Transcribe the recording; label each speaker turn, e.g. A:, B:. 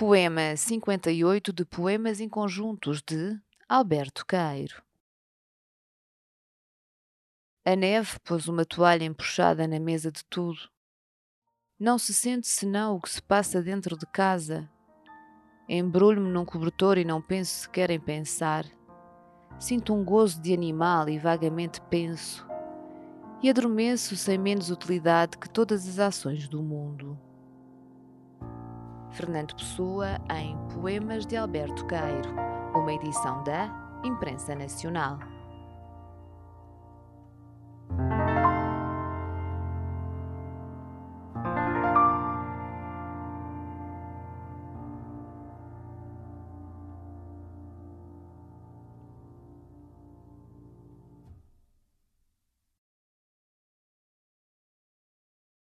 A: Poema 58 de Poemas em Conjuntos de Alberto Caeiro. A neve pôs uma toalha empuxada na mesa de tudo. Não se sente senão o que se passa dentro de casa. Embrulho-me num cobertor e não penso sequer em pensar. Sinto um gozo de animal e vagamente penso. E adormeço sem menos utilidade que todas as ações do mundo. Fernando Pessoa em Poemas de Alberto Cairo, uma edição da Imprensa Nacional.